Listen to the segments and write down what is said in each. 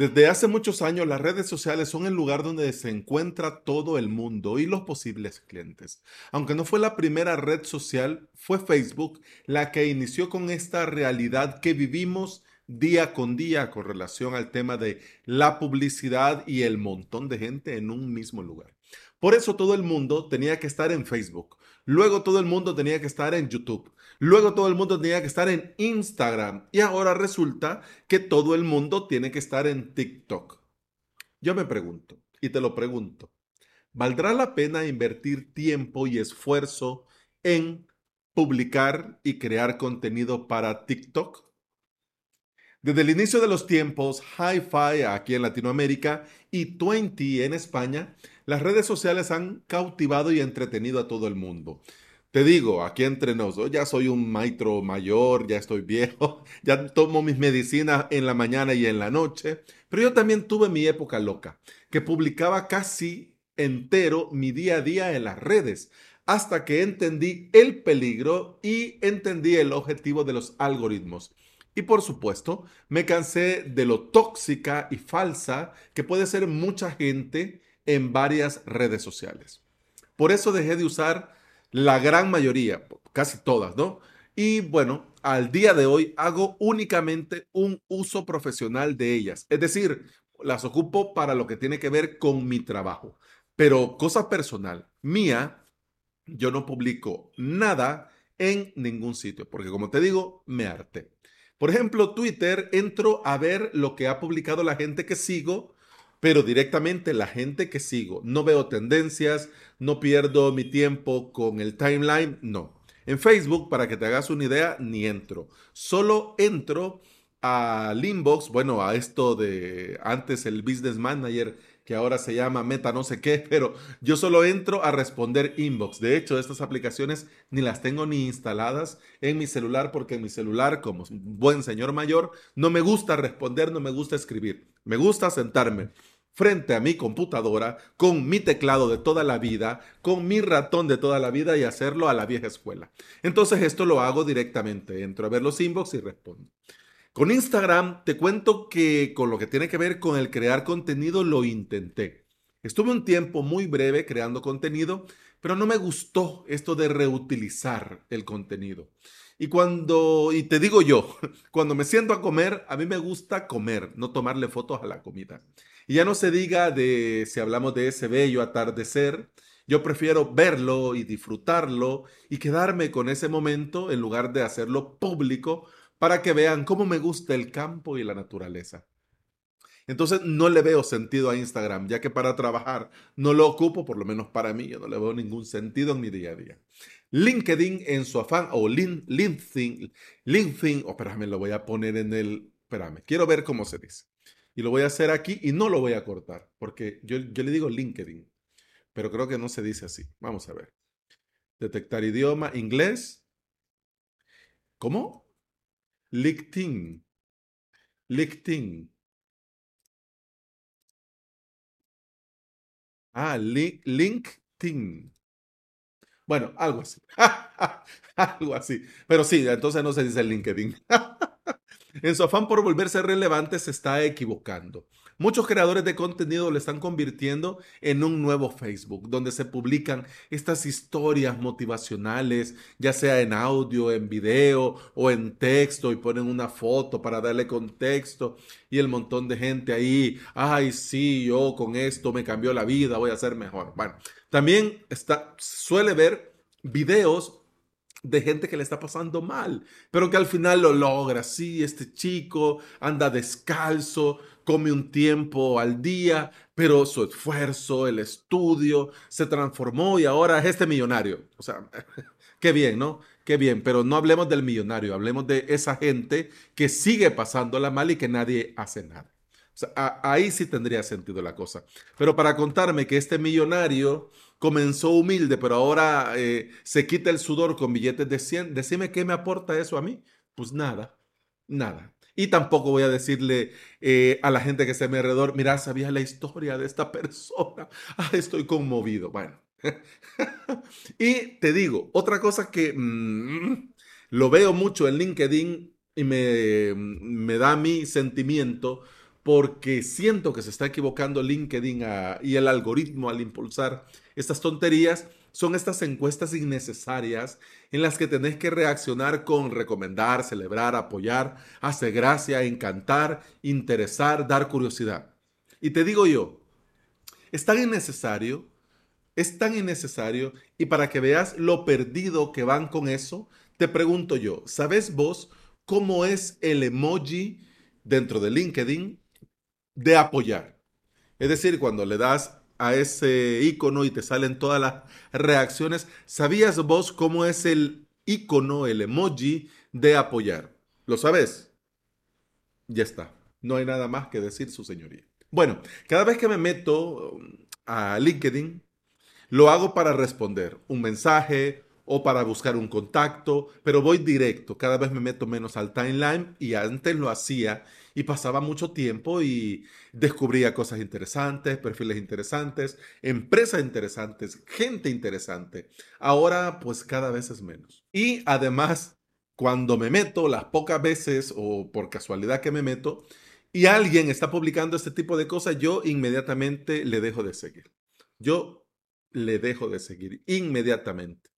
Desde hace muchos años las redes sociales son el lugar donde se encuentra todo el mundo y los posibles clientes. Aunque no fue la primera red social, fue Facebook la que inició con esta realidad que vivimos día con día con relación al tema de la publicidad y el montón de gente en un mismo lugar. Por eso todo el mundo tenía que estar en Facebook. Luego todo el mundo tenía que estar en YouTube. Luego todo el mundo tenía que estar en Instagram. Y ahora resulta que todo el mundo tiene que estar en TikTok. Yo me pregunto, y te lo pregunto, ¿valdrá la pena invertir tiempo y esfuerzo en publicar y crear contenido para TikTok? Desde el inicio de los tiempos, Hi-Fi aquí en Latinoamérica y Twenty en España, las redes sociales han cautivado y entretenido a todo el mundo. Te digo, aquí entre nosotros, ya soy un maestro mayor, ya estoy viejo, ya tomo mis medicinas en la mañana y en la noche, pero yo también tuve mi época loca, que publicaba casi entero mi día a día en las redes, hasta que entendí el peligro y entendí el objetivo de los algoritmos. Y por supuesto, me cansé de lo tóxica y falsa que puede ser mucha gente en varias redes sociales. Por eso dejé de usar la gran mayoría, casi todas, ¿no? Y bueno, al día de hoy hago únicamente un uso profesional de ellas. Es decir, las ocupo para lo que tiene que ver con mi trabajo. Pero cosa personal, mía, yo no publico nada en ningún sitio, porque como te digo, me harté. Por ejemplo, Twitter, entro a ver lo que ha publicado la gente que sigo, pero directamente la gente que sigo. No veo tendencias, no pierdo mi tiempo con el timeline, no. En Facebook, para que te hagas una idea, ni entro. Solo entro al inbox, bueno, a esto de antes el Business Manager que ahora se llama Meta no sé qué, pero yo solo entro a responder inbox. De hecho, estas aplicaciones ni las tengo ni instaladas en mi celular porque en mi celular, como buen señor mayor, no me gusta responder, no me gusta escribir. Me gusta sentarme frente a mi computadora con mi teclado de toda la vida, con mi ratón de toda la vida y hacerlo a la vieja escuela. Entonces esto lo hago directamente. Entro a ver los inbox y respondo. Con Instagram te cuento que con lo que tiene que ver con el crear contenido lo intenté. Estuve un tiempo muy breve creando contenido, pero no me gustó esto de reutilizar el contenido. Y cuando, y te digo yo, cuando me siento a comer, a mí me gusta comer, no tomarle fotos a la comida. Y ya no se diga de si hablamos de ese bello atardecer, yo prefiero verlo y disfrutarlo y quedarme con ese momento en lugar de hacerlo público para que vean cómo me gusta el campo y la naturaleza. Entonces no le veo sentido a Instagram, ya que para trabajar no lo ocupo, por lo menos para mí, yo no le veo ningún sentido en mi día a día. LinkedIn en su afán, o LinkedIn, LinkedIn, oh, espérame, lo voy a poner en el, espérame, quiero ver cómo se dice. Y lo voy a hacer aquí y no lo voy a cortar, porque yo, yo le digo LinkedIn, pero creo que no se dice así. Vamos a ver. Detectar idioma, inglés. ¿Cómo? LinkedIn. LinkedIn. Ah, LinkedIn. Bueno, algo así. algo así. Pero sí, entonces no se dice LinkedIn. en su afán por volverse relevante se está equivocando. Muchos creadores de contenido lo están convirtiendo en un nuevo Facebook, donde se publican estas historias motivacionales, ya sea en audio, en video o en texto, y ponen una foto para darle contexto, y el montón de gente ahí, ay, sí, yo con esto me cambió la vida, voy a ser mejor. Bueno, también está, suele ver videos de gente que le está pasando mal, pero que al final lo logra. Sí, este chico anda descalzo, come un tiempo al día, pero su esfuerzo, el estudio, se transformó y ahora es este millonario. O sea, qué bien, ¿no? Qué bien, pero no hablemos del millonario, hablemos de esa gente que sigue pasándola mal y que nadie hace nada. Ahí sí tendría sentido la cosa. Pero para contarme que este millonario comenzó humilde, pero ahora eh, se quita el sudor con billetes de 100, decime qué me aporta eso a mí. Pues nada, nada. Y tampoco voy a decirle eh, a la gente que está a mi alrededor, mira, sabía la historia de esta persona. Ah, estoy conmovido. Bueno. y te digo, otra cosa que mm, lo veo mucho en LinkedIn y me, me da mi sentimiento porque siento que se está equivocando LinkedIn y el algoritmo al impulsar estas tonterías, son estas encuestas innecesarias en las que tenés que reaccionar con recomendar, celebrar, apoyar, hacer gracia, encantar, interesar, dar curiosidad. Y te digo yo, es tan innecesario, es tan innecesario, y para que veas lo perdido que van con eso, te pregunto yo, ¿sabes vos cómo es el emoji dentro de LinkedIn de apoyar? Es decir, cuando le das a ese icono y te salen todas las reacciones. ¿Sabías vos cómo es el icono, el emoji de apoyar? ¿Lo sabes? Ya está. No hay nada más que decir, su señoría. Bueno, cada vez que me meto um, a LinkedIn, lo hago para responder un mensaje o para buscar un contacto, pero voy directo. Cada vez me meto menos al timeline y antes lo hacía y pasaba mucho tiempo y descubría cosas interesantes, perfiles interesantes, empresas interesantes, gente interesante. Ahora pues cada vez es menos. Y además, cuando me meto, las pocas veces o por casualidad que me meto, y alguien está publicando este tipo de cosas, yo inmediatamente le dejo de seguir. Yo le dejo de seguir inmediatamente.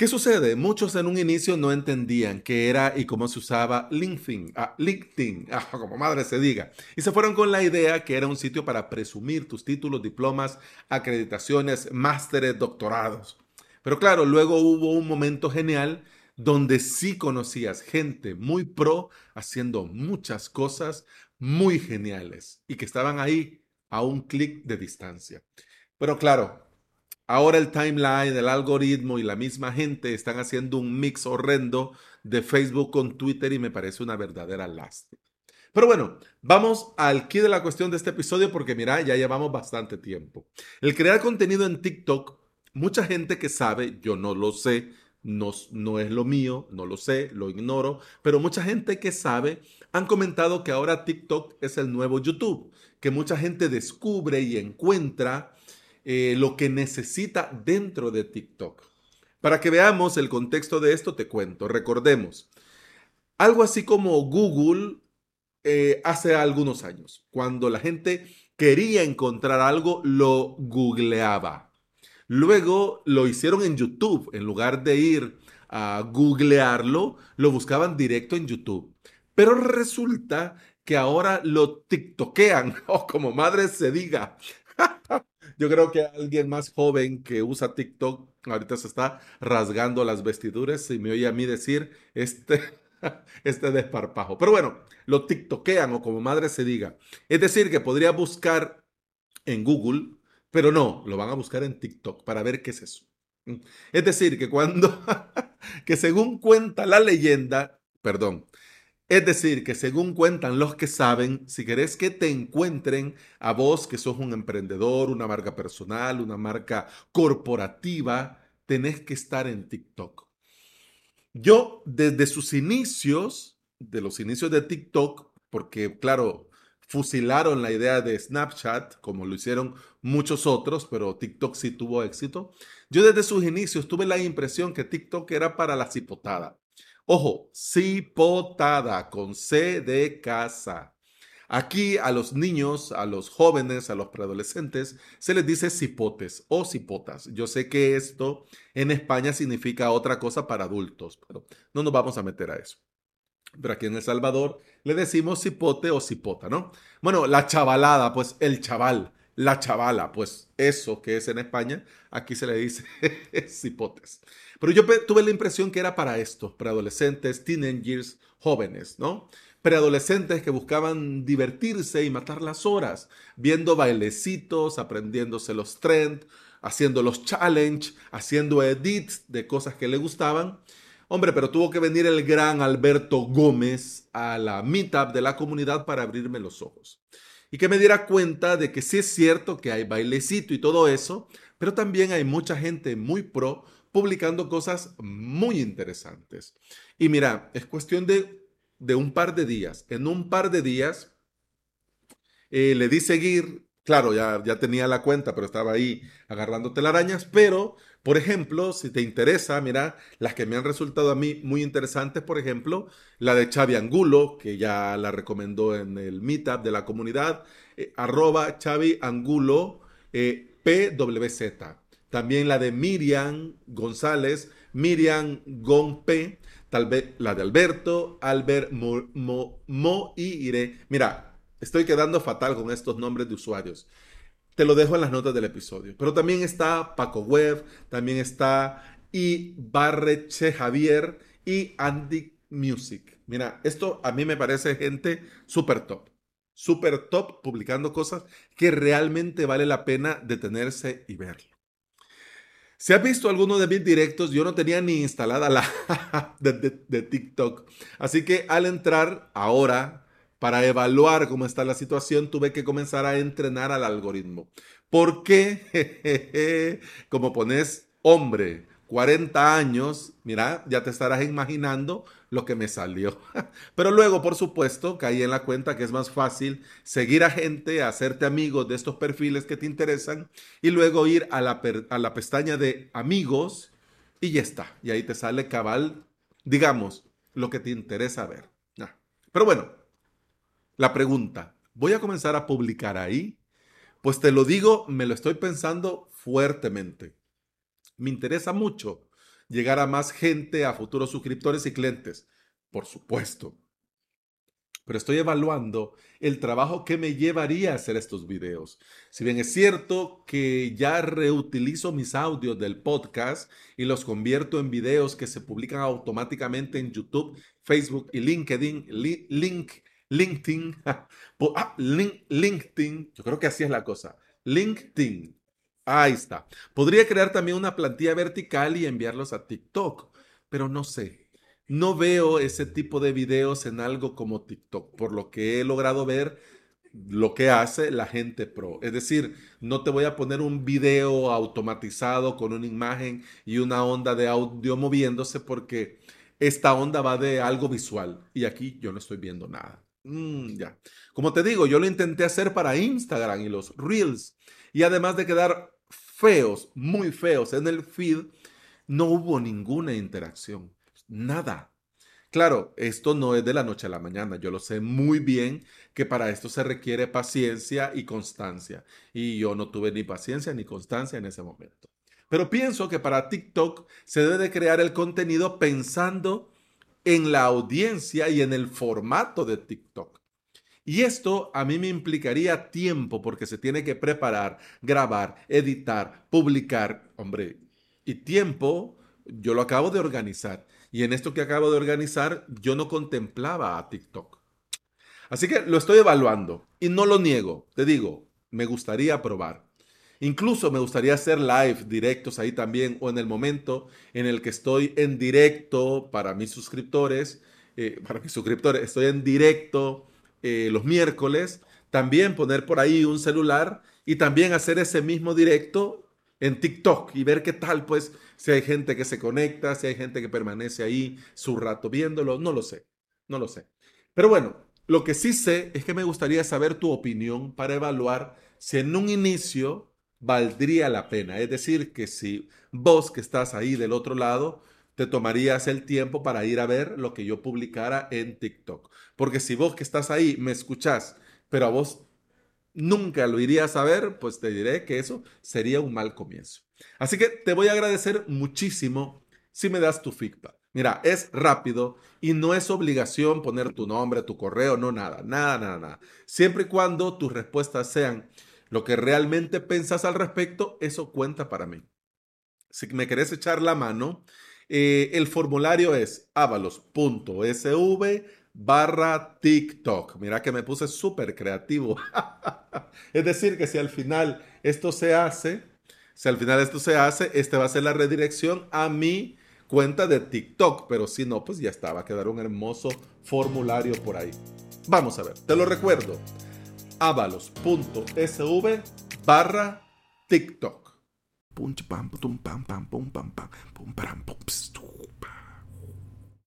¿Qué sucede? Muchos en un inicio no entendían qué era y cómo se usaba LinkedIn, ah, ah, como madre se diga, y se fueron con la idea que era un sitio para presumir tus títulos, diplomas, acreditaciones, másteres, doctorados. Pero claro, luego hubo un momento genial donde sí conocías gente muy pro haciendo muchas cosas muy geniales y que estaban ahí a un clic de distancia. Pero claro, Ahora el timeline, el algoritmo y la misma gente están haciendo un mix horrendo de Facebook con Twitter y me parece una verdadera lástima. Pero bueno, vamos al key de la cuestión de este episodio porque mira, ya llevamos bastante tiempo. El crear contenido en TikTok, mucha gente que sabe, yo no lo sé, no es lo mío, no lo sé, lo ignoro, pero mucha gente que sabe han comentado que ahora TikTok es el nuevo YouTube, que mucha gente descubre y encuentra eh, lo que necesita dentro de TikTok. Para que veamos el contexto de esto, te cuento. Recordemos, algo así como Google eh, hace algunos años, cuando la gente quería encontrar algo, lo googleaba. Luego lo hicieron en YouTube, en lugar de ir a googlearlo, lo buscaban directo en YouTube. Pero resulta que ahora lo tiktokean, o como madre se diga, yo creo que alguien más joven que usa TikTok ahorita se está rasgando las vestiduras y me oye a mí decir este, este desparpajo. Pero bueno, lo tiktokean o como madre se diga. Es decir, que podría buscar en Google, pero no, lo van a buscar en TikTok para ver qué es eso. Es decir, que cuando, que según cuenta la leyenda, perdón, es decir, que según cuentan los que saben, si querés que te encuentren a vos que sos un emprendedor, una marca personal, una marca corporativa, tenés que estar en TikTok. Yo desde sus inicios, de los inicios de TikTok, porque claro, fusilaron la idea de Snapchat, como lo hicieron muchos otros, pero TikTok sí tuvo éxito. Yo desde sus inicios tuve la impresión que TikTok era para la cipotada. Ojo, cipotada con C de casa. Aquí a los niños, a los jóvenes, a los preadolescentes, se les dice cipotes o cipotas. Yo sé que esto en España significa otra cosa para adultos, pero no nos vamos a meter a eso. Pero aquí en El Salvador le decimos cipote o cipota, ¿no? Bueno, la chavalada, pues el chaval, la chavala, pues eso que es en España, aquí se le dice cipotes. Pero yo tuve la impresión que era para estos preadolescentes, teenagers, jóvenes, ¿no? Preadolescentes que buscaban divertirse y matar las horas, viendo bailecitos, aprendiéndose los trends, haciendo los challenge, haciendo edits de cosas que le gustaban. Hombre, pero tuvo que venir el gran Alberto Gómez a la meetup de la comunidad para abrirme los ojos. Y que me diera cuenta de que sí es cierto que hay bailecito y todo eso, pero también hay mucha gente muy pro publicando cosas muy interesantes. Y mira, es cuestión de, de un par de días. En un par de días eh, le di seguir. Claro, ya, ya tenía la cuenta, pero estaba ahí agarrando telarañas, pero Por ejemplo, si te interesa, mira, las que me han resultado a mí muy interesantes, por ejemplo, la de Xavi Angulo, que ya la recomendó en el meetup de la comunidad, eh, arroba Xavi Angulo eh, PWZ. También la de Miriam González, Miriam Gonpe, tal vez la de Alberto, Albert Mo. Mira, estoy quedando fatal con estos nombres de usuarios. Te lo dejo en las notas del episodio. Pero también está Paco Web, también está y Barreche Javier y Andy Music. Mira, esto a mí me parece gente súper top. Súper top publicando cosas que realmente vale la pena detenerse y verlo. Si has visto alguno de mis directos, yo no tenía ni instalada la de, de, TikTok. Así que al entrar ahora, para evaluar cómo está la situación, tuve que comenzar a entrenar al algoritmo. ¿Por qué? Como pones hombre, 40 años, mira, ya te estarás imaginando lo que me salió. Pero luego, por supuesto, caí en la cuenta que es más fácil seguir a gente, hacerte amigos de estos perfiles que te interesan y luego ir a la, a la pestaña de amigos y ya está. Y ahí te sale cabal, digamos, lo que te interesa ver. Pero bueno, la pregunta, ¿voy a comenzar a publicar ahí? Pues te lo digo, me lo estoy pensando fuertemente. Me interesa mucho llegar a más gente, a futuros suscriptores y clientes, por supuesto. Pero estoy evaluando el trabajo que me llevaría a hacer estos videos. Si bien es cierto que ya reutilizo mis audios del podcast y los convierto en videos que se publican automáticamente en YouTube, Facebook y LinkedIn, link, LinkedIn, ah, LinkedIn, yo creo que así es la cosa. LinkedIn, Ahí está. Podría crear también una plantilla vertical y enviarlos a TikTok, pero no sé. No veo ese tipo de videos en algo como TikTok, por lo que he logrado ver lo que hace la gente pro. Es decir, no te voy a poner un video automatizado con una imagen y una onda de audio moviéndose porque esta onda va de algo visual y aquí yo no estoy viendo nada. Mm, ya. Como te digo, yo lo intenté hacer para Instagram y los Reels y además de quedar feos, muy feos en el feed, no hubo ninguna interacción. Nada. Claro, esto no es de la noche a la mañana. Yo lo sé muy bien que para esto se requiere paciencia y constancia. Y yo no tuve ni paciencia ni constancia en ese momento. Pero pienso que para TikTok se debe crear el contenido pensando en la audiencia y en el formato de TikTok. Y esto a mí me implicaría tiempo porque se tiene que preparar, grabar, editar, publicar, hombre. Y tiempo yo lo acabo de organizar. Y en esto que acabo de organizar yo no contemplaba a TikTok. Así que lo estoy evaluando y no lo niego. Te digo, me gustaría probar. Incluso me gustaría hacer live directos ahí también o en el momento en el que estoy en directo para mis suscriptores, eh, para mis suscriptores, estoy en directo eh, los miércoles, también poner por ahí un celular y también hacer ese mismo directo en TikTok y ver qué tal, pues, si hay gente que se conecta, si hay gente que permanece ahí su rato viéndolo, no lo sé, no lo sé. Pero bueno, lo que sí sé es que me gustaría saber tu opinión para evaluar si en un inicio valdría la pena. Es decir, que si vos que estás ahí del otro lado, te tomarías el tiempo para ir a ver lo que yo publicara en TikTok. Porque si vos que estás ahí me escuchás, pero a vos nunca lo irías a ver, pues te diré que eso sería un mal comienzo. Así que te voy a agradecer muchísimo si me das tu feedback. Mira, es rápido y no es obligación poner tu nombre, tu correo, no nada, nada, nada, nada. Siempre y cuando tus respuestas sean lo que realmente pensas al respecto, eso cuenta para mí. Si me querés echar la mano, eh, el formulario es avalos.sv barra TikTok. Mira que me puse súper creativo. es decir, que si al final esto se hace, si al final esto se hace, este va a ser la redirección a mi cuenta de TikTok. Pero si no, pues ya está, va a quedar un hermoso formulario por ahí. Vamos a ver, te lo recuerdo. avalos.sv barra TikTok. Pum, pam, pum, pam, pam, pum, pam, pam, pum, pam, pum,